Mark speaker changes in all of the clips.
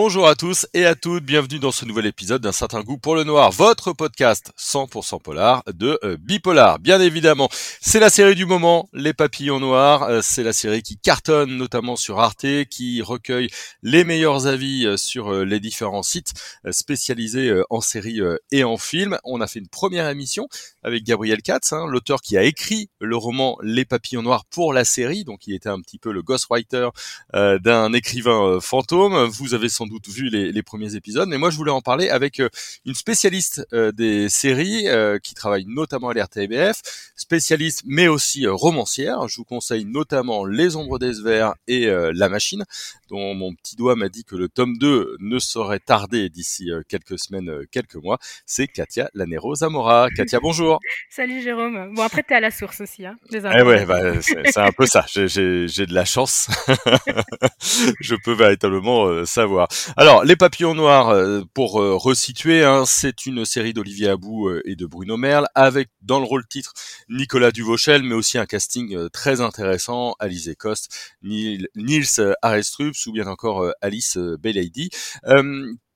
Speaker 1: Bonjour à tous et à toutes, bienvenue dans ce nouvel épisode d'un certain goût pour le noir, votre podcast 100% polar de euh, Bipolar. Bien évidemment, c'est la série du moment, Les Papillons Noirs, euh, c'est la série qui cartonne notamment sur Arte, qui recueille les meilleurs avis euh, sur les différents sites spécialisés en séries et en films. On a fait une première émission avec Gabriel Katz, hein, l'auteur qui a écrit le roman Les Papillons Noirs pour la série, donc il était un petit peu le ghostwriter d'un écrivain fantôme. Vous avez doute vu les, premiers épisodes, mais moi je voulais en parler avec euh, une spécialiste euh, des séries euh, qui travaille notamment à l'RTBF, spécialiste mais aussi romancière. Je vous conseille notamment Les Ombres des Verts et La Machine, dont mon petit doigt m'a dit que le tome 2 ne saurait tarder d'ici quelques semaines, quelques mois. C'est Katia Lanero Zamora. Katia, bonjour.
Speaker 2: Salut Jérôme. Bon après t'es à la source aussi, hein.
Speaker 1: Eh ouais, bah, c'est un peu ça. J'ai de la chance. je peux véritablement savoir. Alors, Les Papillons Noirs, euh, pour euh, resituer, hein, c'est une série d'Olivier Abou euh, et de Bruno Merle, avec dans le rôle titre Nicolas Duvauchel, mais aussi un casting très intéressant, Alice Coste, Nils Arestrups ou bien encore Alice Bellady.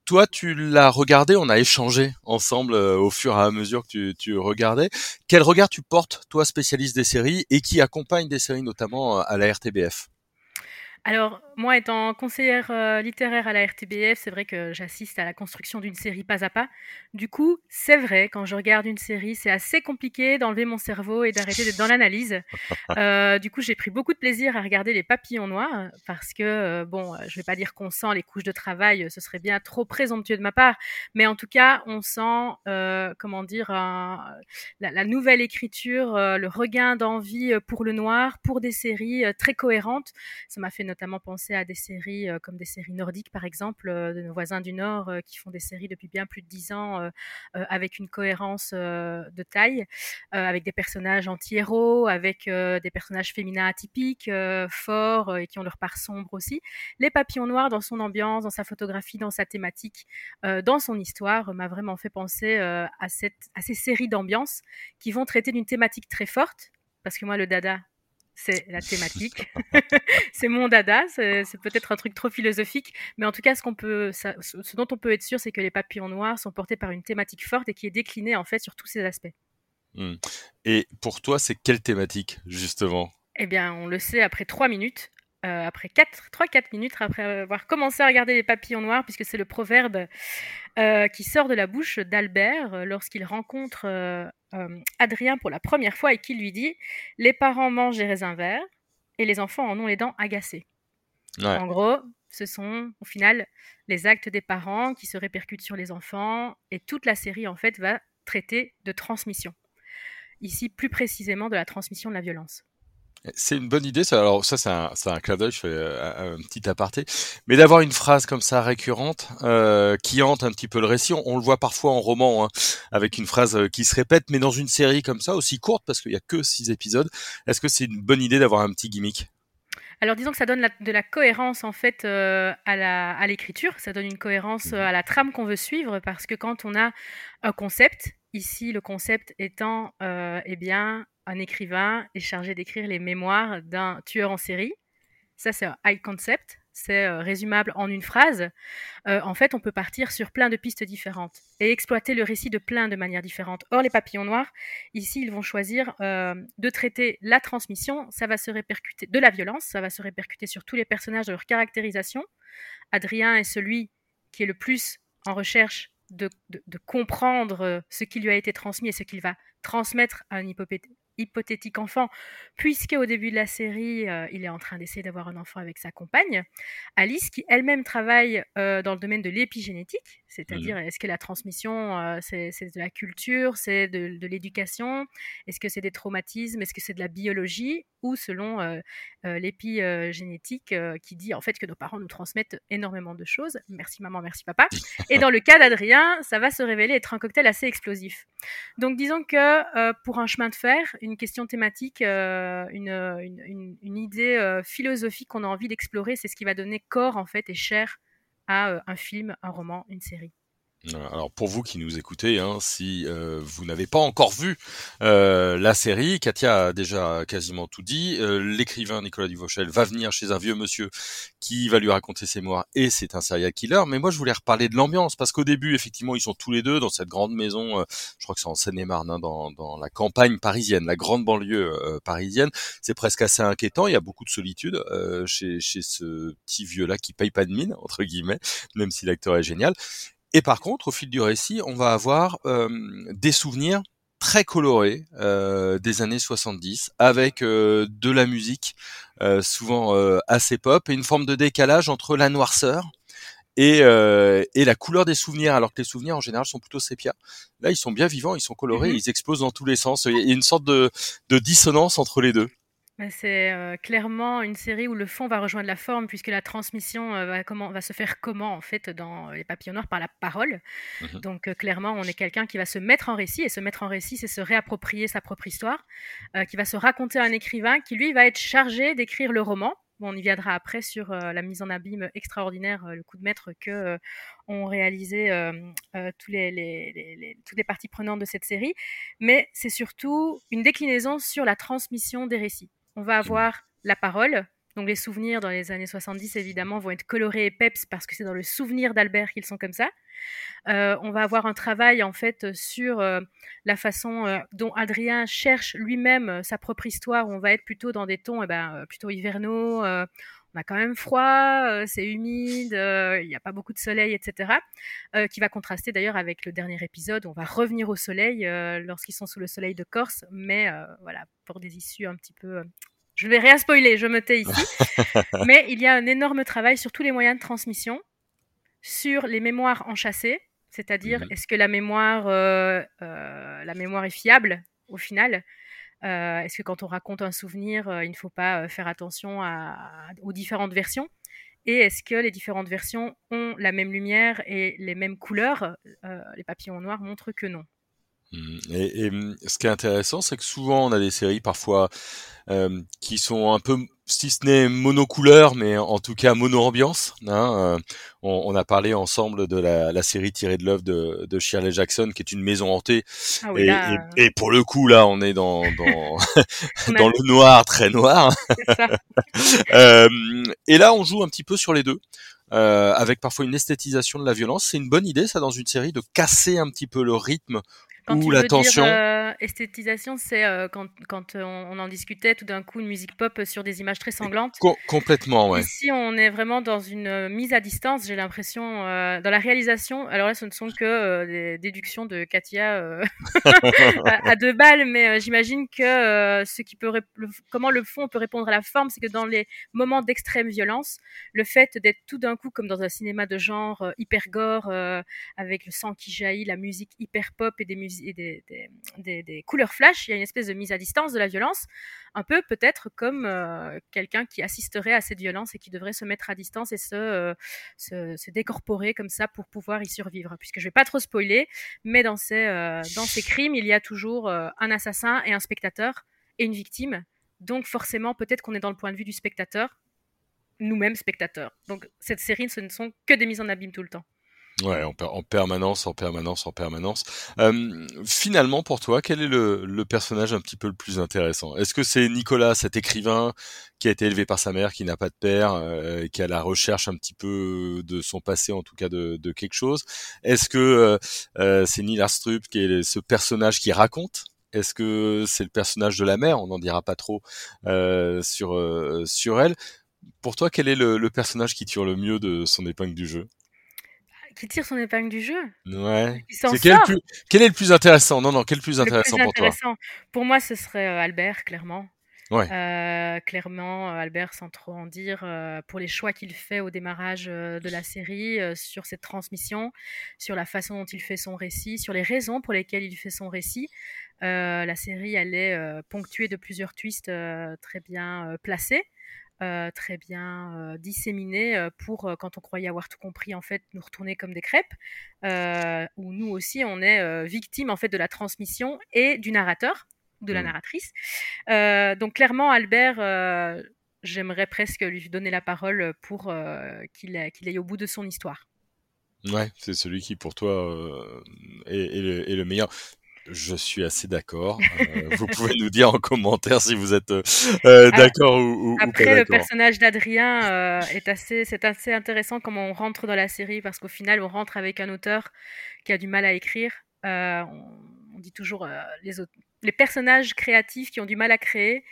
Speaker 1: toi, tu l'as regardé, on a échangé ensemble au fur et à mesure que tu, tu, regardais. Quel regard tu portes, toi, spécialiste des séries et qui accompagne des séries notamment à la RTBF
Speaker 2: alors, moi, étant conseillère euh, littéraire à la RTBF, c'est vrai que j'assiste à la construction d'une série pas à pas. Du coup, c'est vrai, quand je regarde une série, c'est assez compliqué d'enlever mon cerveau et d'arrêter d'être dans l'analyse. Euh, du coup, j'ai pris beaucoup de plaisir à regarder les papillons noirs parce que, euh, bon, je vais pas dire qu'on sent les couches de travail, ce serait bien trop présomptueux de ma part, mais en tout cas, on sent, comment dire, la, la, nouvelle écriture, le regain d'envie pour le noir, pour des séries très cohérentes. Ça m'a fait notamment penser à des séries euh, comme des séries nordiques, par exemple, euh, de nos voisins du Nord euh, qui font des séries depuis bien plus de dix ans avec une cohérence de taille, avec des personnages anti-héros, avec des personnages féminins atypiques, forts et qui ont leur part sombre aussi. Les Papillons Noirs, dans son ambiance, dans sa photographie, dans sa thématique, dans son histoire, m'a vraiment fait penser à, à ces séries d'ambiance qui vont traiter d'une thématique très forte, parce que moi, le dada, c'est la thématique. c'est mon dada, c'est peut-être un truc trop philosophique, mais en tout cas, ce, qu'on peut, ce dont on peut être sûr, c'est que les papillons noirs sont portés par une thématique forte et qui est déclinée en fait sur tous ces aspects.
Speaker 1: Mmh. Et pour toi, c'est quelle thématique, justement?
Speaker 2: Eh bien, on le sait après trois minutes. Euh, après 3-4 minutes après avoir commencé à regarder les papillons noirs, puisque c'est le proverbe euh, qui sort de la bouche d'Albert euh, lorsqu'il rencontre Adrien pour la première fois et qui lui dit Les parents mangent des raisins verts et les enfants en ont les dents agacées. En gros, ce sont au final les actes des parents qui se répercutent sur les enfants et toute la série en fait va traiter de transmission. Ici, plus précisément de la transmission de la violence.
Speaker 1: C'est une bonne idée. Ça. Alors ça, c'est un, un clin d'œil. Je fais euh, un, petit aparté, mais d'avoir une phrase comme ça récurrente euh, qui hante un petit peu le récit. On, le voit parfois en roman hein, avec une phrase euh, qui se répète, mais dans une série comme ça aussi courte parce qu'il y a que six épisodes. Est-ce que c'est une bonne idée d'avoir un petit gimmick?
Speaker 2: Alors disons que ça donne de la cohérence en fait euh, à l'écriture, ça donne une cohérence mmh à la trame qu'on veut suivre parce que quand on a un concept, ici le concept étant eh bien un écrivain est chargé d'écrire les mémoires d'un tueur en série. Ça, c'est un high concept, c'est euh, résumable en une phrase. Euh, en fait, on peut partir sur plein de pistes différentes et exploiter le récit de plein de manières différentes. Or, les papillons noirs, ici, ils vont choisir euh, de traiter la transmission, ça va se répercuter de la violence, ça va se répercuter sur tous les personnages de leur caractérisation. Adrien est celui qui est le plus en recherche de, comprendre ce qui lui a été transmis et ce qu'il va transmettre à un, hypothétique enfant, puisque au début de la série, euh, il est en train d'essayer d'avoir un enfant avec sa compagne, Alice, qui elle-même travaille euh, dans le domaine de l'épigénétique, c'est-à-dire mmh est-ce que la transmission, euh, c'est de la culture, c'est de, l'éducation, est-ce que c'est des traumatismes, est-ce que c'est de la biologie, ou selon l'épigénétique qui dit en fait que nos parents nous transmettent énormément de choses. Merci maman, merci papa. Et dans le cas d'Adrien, ça va se révéler être un cocktail assez explosif. Donc disons que pour un chemin de fer, une question thématique, euh, une, idée euh, philosophique qu'on a envie d'explorer, c'est ce qui va donner corps en fait et chair à euh, un film, un roman, une série.
Speaker 1: Alors pour vous qui nous écoutez, hein, si euh, vous n'avez pas encore vu euh, la série, Katia a déjà quasiment tout dit. Euh, l'écrivain Nicolas Duvauchel va venir chez un vieux monsieur qui va lui raconter ses mémoires et c'est un serial killer. Mais moi je voulais reparler de l'ambiance parce qu'au début effectivement ils sont tous les deux dans cette grande maison. je crois que c'est en Seine-et-Marne, hein, dans, dans, la campagne parisienne, la grande banlieue parisienne. C'est presque assez inquiétant. Il y a beaucoup de solitude chez, chez ce petit vieux là qui paye pas de mine entre guillemets, même si l'acteur est génial. Et par contre, au fil du récit, on va avoir euh, des souvenirs très colorés euh, des années 70 avec euh, de la musique souvent assez pop et une forme de décalage entre la noirceur et, et la couleur des souvenirs alors que les souvenirs en général sont plutôt sépia. Là, ils sont bien vivants, ils sont colorés, mmh ils explosent dans tous les sens. Il y a une sorte de, de dissonance entre les deux.
Speaker 2: Bah, c'est euh, clairement une série où le fond va rejoindre la forme, puisque la transmission euh, va, comment, va se faire comment, en fait, dans Les Papillons Noirs, par la parole. Mmh Donc, euh, clairement, on est quelqu'un qui va se mettre en récit, et se mettre en récit, c'est se réapproprier sa propre histoire, qui va se raconter à un écrivain qui, lui, va être chargé d'écrire le roman. on y viendra après sur la mise en abîme extraordinaire, le coup de maître que ont réalisé tous les, toutes les parties prenantes de cette série. Mais c'est surtout une déclinaison sur la transmission des récits on va avoir la parole. Donc les souvenirs dans les années 70, évidemment, vont être colorés et peps parce que c'est dans le souvenir d'Albert qu'ils sont comme ça. Euh, on va avoir un travail en fait sur euh, la façon euh, dont Adrien cherche lui-même sa propre histoire. on va être plutôt dans des tons eh ben, plutôt hivernaux. On a quand même froid, c'est humide, il n'y a pas beaucoup de soleil, etc. qui va contraster d'ailleurs avec le dernier épisode. On va revenir au soleil lorsqu'ils sont sous le soleil de Corse, mais voilà pour des issues un petit peu je vais rien spoiler, je me tais ici. Mais il y a un énorme travail sur tous les moyens de transmission, sur les mémoires enchâssées, c'est-à-dire mhm. est-ce que la mémoire, euh, euh, la mémoire est fiable au final euh, Est-ce que quand on raconte un souvenir, il ne faut pas faire attention aux différentes versions? Et est-ce que les différentes versions ont la même lumière et les mêmes couleurs? Les papillons noirs montrent que non.
Speaker 1: Mmh. Et, mmh, ce qui est intéressant, c'est que souvent on a des séries parfois euh, qui sont un peu, si ce n'est monocouleur, mais en tout cas mono-ambiance. Hein, euh, on, on, a parlé ensemble de la, la série tirée de l'œuvre de, de, Shirley Jackson, qui est une maison hantée. Ah oui, et, là... et, et, pour le coup, là, on est dans dans, dans le noir, très noir. euh, et là, on joue un petit peu sur les deux. Euh, avec parfois une esthétisation de la violence. C'est une bonne idée, ça, dans une série, de casser un petit peu le rythme
Speaker 2: quand ou la tension. Dire, euh, esthétisation, c'est euh, quand, quand euh, on, en discutait tout d'un coup une musique pop sur des images très sanglantes.
Speaker 1: complètement, ouais.
Speaker 2: Ici, on est vraiment dans une mise à distance. J'ai l'impression dans la réalisation. Alors là, ce ne sont que des déductions de Katia à, deux balles, mais j'imagine que ce qui peut comment le fond peut répondre à la forme, c'est que dans les moments d'extrême violence, le fait d'être tout d'un coup comme dans un cinéma de genre hyper gore, avec le sang qui jaillit, la musique hyper pop et des musiques des, couleurs flash, il y a une espèce de mise à distance de la violence, un peu peut-être comme euh, quelqu'un qui assisterait à cette violence et qui devrait se mettre à distance et se, euh, décorporer comme ça pour pouvoir y survivre. Puisque je vais pas trop spoiler, mais dans ces, euh, dans ces crimes, il y a toujours un assassin et un spectateur et une victime. Donc forcément, peut-être qu'on est dans le point de vue du spectateur, nous-mêmes spectateurs. Donc cette série, ce ne sont que des mises en abîme tout le temps.
Speaker 1: Ouais, en, en, permanence, en permanence, en permanence. Euh, finalement, pour toi, quel est le, le, personnage un petit peu le plus intéressant? Est-ce que c'est Nicolas, cet écrivain qui a été élevé par sa mère, qui n'a pas de père, euh, qui a la recherche un petit peu de son passé, en tout cas de, de quelque chose? Est-ce que euh, euh c'est Neil Arstrup qui est ce personnage qui raconte? Est-ce que c'est le personnage de la mère? On n'en dira pas trop euh, sur sur elle. Pour toi, quel est le, le personnage qui tire le mieux de son épingle du jeu?
Speaker 2: Qui tire son épingle du jeu.
Speaker 1: Ouais. quel, quel, est le plus intéressant? Non, non, quel est le plus intéressant pour toi?
Speaker 2: Pour moi, ce serait euh, Albert, clairement. Ouais. Euh, clairement, euh, Albert, sans trop en dire, pour les choix qu'il fait au démarrage de la série, sur cette transmission, sur la façon dont il fait son récit, sur les raisons pour lesquelles il fait son récit. la série, elle est ponctuée de plusieurs twists très bien placés. Euh, très bien euh, disséminé euh, pour, quand on croyait avoir tout compris, en fait, nous retourner comme des crêpes, où nous aussi, on est victime, en fait, de la transmission et du narrateur, de la mmh. narratrice. donc, clairement, Albert, j'aimerais presque lui donner la parole pour qu'il aille au bout de son histoire.
Speaker 1: Ouais, c'est celui qui pour toi euh, est, est, le, meilleur. Je suis assez d'accord. Euh, vous pouvez nous dire en commentaire si vous êtes euh, euh d'accord ou, ou,
Speaker 2: Après, le personnage d'Adrien euh, est assez, c'est assez intéressant comment on rentre dans la série parce qu'au final, on rentre avec un auteur qui a du mal à écrire. On, on, dit toujours les, les personnages créatifs qui ont du mal à créer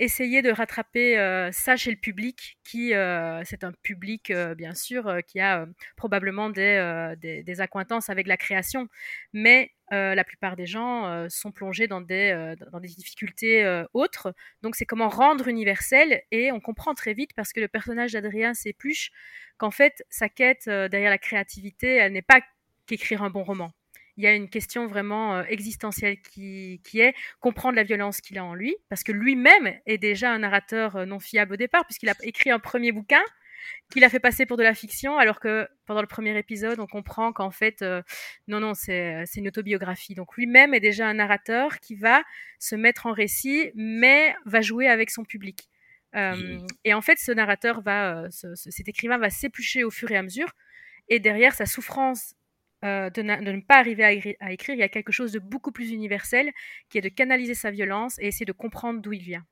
Speaker 2: essayer de rattraper euh, ça chez le public, qui euh, c'est un public euh, bien sûr qui a probablement des, des, accointances avec la création, mais la plupart des gens sont plongés dans des, dans des difficultés autres. Donc c'est comment rendre universel et on comprend très vite parce que le personnage d'Adrien s'épluche qu'en fait sa quête derrière la créativité, elle n'est pas qu'écrire un bon roman il y a une question vraiment euh, existentielle qui, qui, est comprendre la violence qu'il a en lui, parce que lui-même est déjà un narrateur euh, non fiable au départ, puisqu'il a écrit un premier bouquin qu'il a fait passer pour de la fiction, alors que pendant le premier épisode, on comprend qu'en fait, euh, non, non, c'est une autobiographie. Donc lui-même est déjà un narrateur qui va se mettre en récit, mais va jouer avec son public. Euh, et en fait, ce narrateur va, ce, cet écrivain va s'éplucher au fur et à mesure, et derrière sa souffrance euh, de, ne pas arriver à, écrire, il y a quelque chose de beaucoup plus universel qui est de canaliser sa violence et essayer de comprendre d'où il vient.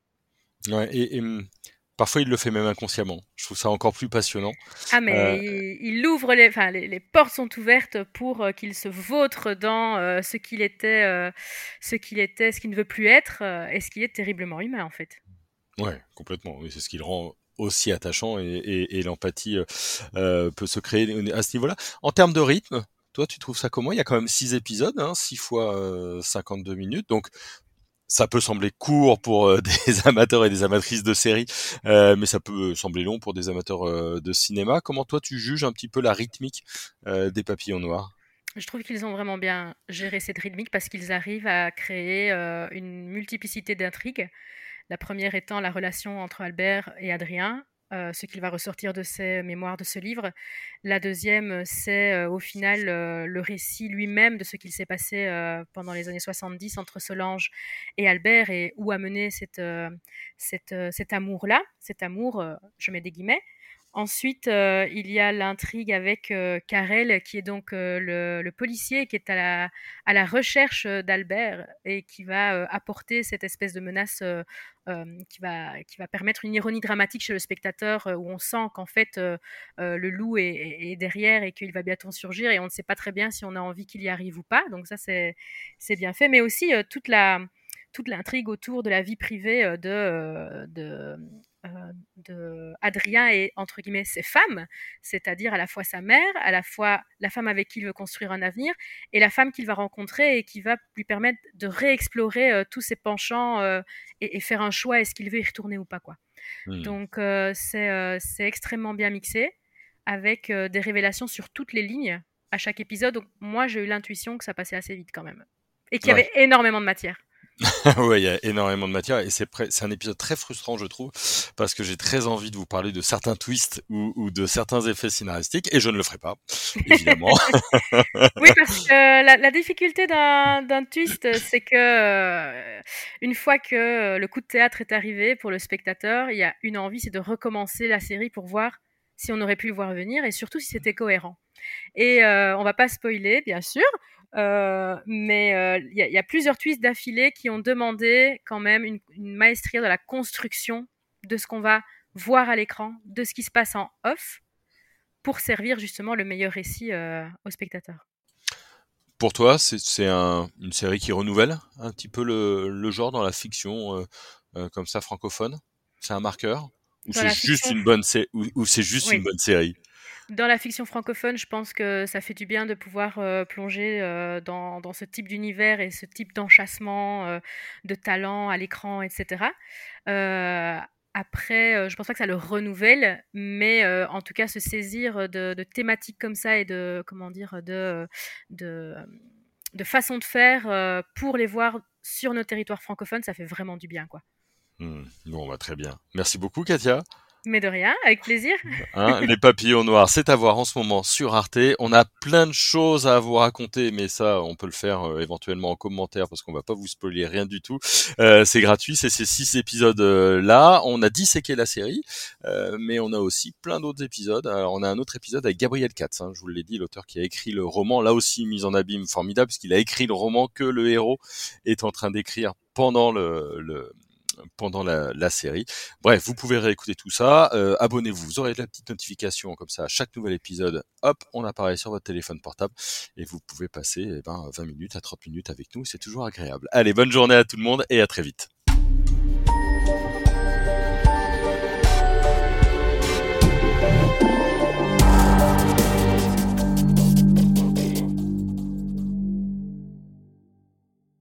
Speaker 1: Ouais, et, hum, parfois il le fait même inconsciemment. Je trouve ça encore plus passionnant.
Speaker 2: Ah mais euh, il, ouvre les, enfin les, portes sont ouvertes pour euh, qu'il se vautre dans ce qu'il était, ce qu'il était, ce qu'il ne veut plus être et ce qui est terriblement humain en fait.
Speaker 1: Ouais, complètement. c'est ce qui le rend aussi attachant et, et l'empathie peut se créer à ce niveau-là. En termes de rythme, toi, tu trouves ça comment? Il y a quand même 6 épisodes, hein, 6 fois euh, 52 minutes, donc ça peut sembler court pour euh, des amateurs et des amatrices de séries, euh, mais ça peut sembler long pour des amateurs euh, de cinéma. Comment toi tu juges un petit peu la rythmique des papillons noirs?
Speaker 2: Je trouve qu'ils ont vraiment bien géré cette rythmique parce qu'ils arrivent à créer une multiplicité d'intrigues. La première étant la relation entre Albert et Adrien, euh, ce qu'il va ressortir de ses mémoires de ce livre. La deuxième, c'est euh, au final euh, le récit lui-même de ce qu'il s'est passé pendant les années 70 entre Solange et Albert et où a mené cette, cet amour-là, cet amour, je mets des guillemets. Ensuite, il y a l'intrigue avec Karel, qui est donc le, policier qui est à la, recherche d'Albert et qui va apporter cette espèce de menace qui, va, qui va permettre une ironie dramatique chez le spectateur où on sent qu'en fait le loup est, derrière et qu'il va bientôt surgir et on ne sait pas très bien si on a envie qu'il y arrive ou pas. Donc ça, c'est bien fait. Mais aussi toute la toute l'intrigue autour de la vie privée de, de, euh, de Adrien et entre guillemets ses femmes, c'est-à-dire à la fois sa mère, à la fois la femme avec qui il veut construire un avenir, et la femme qu'il va rencontrer et qui va lui permettre de réexplorer euh, tous ses penchants euh, et, faire un choix est-ce qu'il veut y retourner ou pas quoi. Mmh. Donc c'est extrêmement bien mixé avec des révélations sur toutes les lignes à chaque épisode. Donc moi j'ai eu l'intuition que ça passait assez vite quand même et qu'il y avait énormément de matière.
Speaker 1: oui, il y a énormément de matière et c'est un épisode très frustrant, je trouve, parce que j'ai très envie de vous parler de certains twists ou, de certains effets scénaristiques et je ne le ferai pas, évidemment.
Speaker 2: oui, parce que la, difficulté d'un twist, c'est que euh, une fois que le coup de théâtre est arrivé pour le spectateur, il y a une envie, c'est de recommencer la série pour voir si on aurait pu le voir venir et surtout si c'était cohérent. Et euh, on va pas spoiler, bien sûr, euh, mais euh, il y, a plusieurs twists d'affilée qui ont demandé quand même une, une maestria de la construction de ce qu'on va voir à l'écran, de ce qui se passe en off, pour servir justement le meilleur récit euh, au spectateur.
Speaker 1: Pour toi, c'est un, une série qui renouvelle un petit peu le, le genre dans la fiction comme ça francophone? C'est un marqueur? Ou c'est juste, une bonne, ou, ou c'est juste une bonne série?
Speaker 2: Dans la fiction francophone, je pense que ça fait du bien de pouvoir euh, plonger euh, dans, ce type d'univers et ce type d'enchassement, euh, de talent à l'écran, etc. après, je pense pas que ça le renouvelle, mais en tout cas, se saisir de, de, thématiques comme ça et de, comment dire, de, de, de façon de faire pour les voir sur nos territoires francophones, ça fait vraiment du bien, quoi.
Speaker 1: Mmh. Bon, bah, très bien. Merci beaucoup, Katia.
Speaker 2: Mais de rien, avec plaisir.
Speaker 1: Hein, les papillons noirs, c'est à voir en ce moment sur Arte. On a plein de choses à vous raconter, mais ça, on peut le faire euh, éventuellement en commentaire parce qu'on va pas vous spoiler rien du tout. Euh, c'est gratuit, c'est ces six épisodes euh. On a disséqué la série, mais on a aussi plein d'autres épisodes. Alors, on a un autre épisode avec Gabriel Katz, hein, je vous l'ai dit, l'auteur qui a écrit le roman, là aussi mise en abîme formidable, puisqu'il a écrit le roman que le héros est en train d'écrire pendant le, le pendant la, série. Bref, vous pouvez réécouter tout ça. Euh, abonnez-vous, vous aurez la petite notification comme ça à chaque nouvel épisode. Hop, on apparaît sur votre téléphone portable et vous pouvez passer eh ben, 20 minutes à 30 minutes avec nous. C'est toujours agréable. Allez, bonne journée à tout le monde et à très vite.